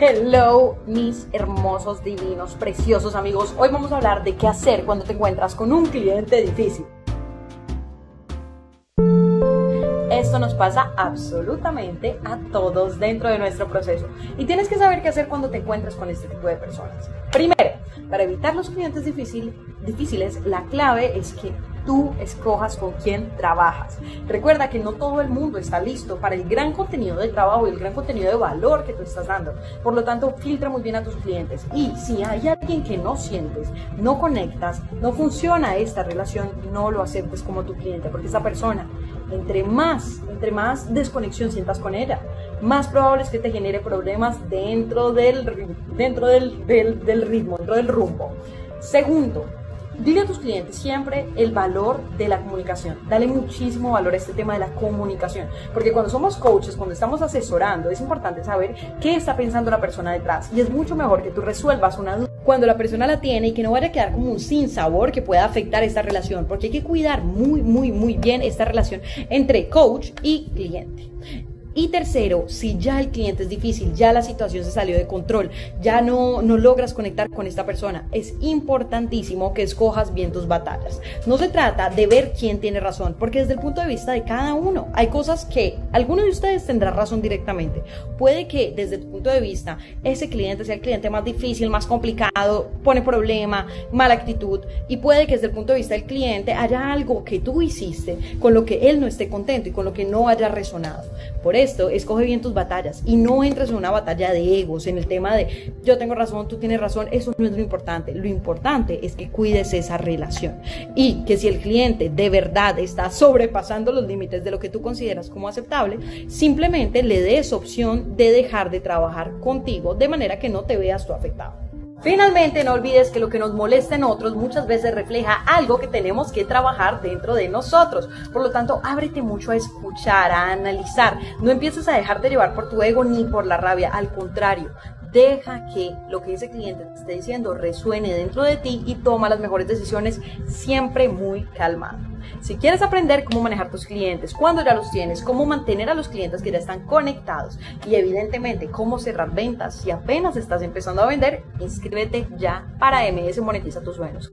Hello, mis hermosos, divinos, preciosos amigos. Hoy vamos a hablar de qué hacer cuando te encuentras con un cliente difícil. Esto nos pasa absolutamente a todos dentro de nuestro proceso y tienes que saber qué hacer cuando te encuentras con este tipo de personas. Primero, para evitar los clientes difíciles, la clave es que tú escojas con quién trabajas. Recuerda que no todo el mundo está listo para el gran contenido de trabajo y el gran contenido de valor que tú estás dando. Por lo tanto, filtra muy bien a tus clientes. Y si hay alguien que no sientes, no conectas, no funciona esta relación, no lo aceptes como tu cliente, porque esa persona, entre más, entre más desconexión sientas con ella, más probable es que te genere problemas dentro del, dentro del, del ritmo, dentro del rumbo. Segundo, Dile a tus clientes siempre el valor de la comunicación. Dale muchísimo valor a este tema de la comunicación. Porque cuando somos coaches, cuando estamos asesorando, es importante saber qué está pensando la persona detrás. Y es mucho mejor que tú resuelvas una duda cuando la persona la tiene y que no vaya a quedar como un sinsabor que pueda afectar esta relación. Porque hay que cuidar muy, muy, muy bien esta relación entre coach y cliente. Y tercero, si ya el cliente es difícil, ya la situación se salió de control, ya no, no logras conectar con esta persona, es importantísimo que escojas bien tus batallas. No se trata de ver quién tiene razón, porque desde el punto de vista de cada uno, hay cosas que alguno de ustedes tendrá razón directamente. Puede que desde tu punto de vista ese cliente sea el cliente más difícil, más complicado, pone problema, mala actitud, y puede que desde el punto de vista del cliente haya algo que tú hiciste con lo que él no esté contento y con lo que no haya resonado. Por eso, esto, escoge bien tus batallas y no entres en una batalla de egos, en el tema de yo tengo razón, tú tienes razón, eso no es lo importante. Lo importante es que cuides esa relación y que si el cliente de verdad está sobrepasando los límites de lo que tú consideras como aceptable, simplemente le des opción de dejar de trabajar contigo de manera que no te veas tú afectado. Finalmente, no olvides que lo que nos molesta en otros muchas veces refleja algo que tenemos que trabajar dentro de nosotros. Por lo tanto, ábrete mucho a escuchar, a analizar. No empieces a dejarte llevar por tu ego ni por la rabia. Al contrario, deja que lo que ese cliente te esté diciendo resuene dentro de ti y toma las mejores decisiones siempre muy calmado. Si quieres aprender cómo manejar tus clientes, cuando ya los tienes, cómo mantener a los clientes que ya están conectados y evidentemente cómo cerrar ventas si apenas estás empezando a vender, inscríbete ya para MS Monetiza tus sueños.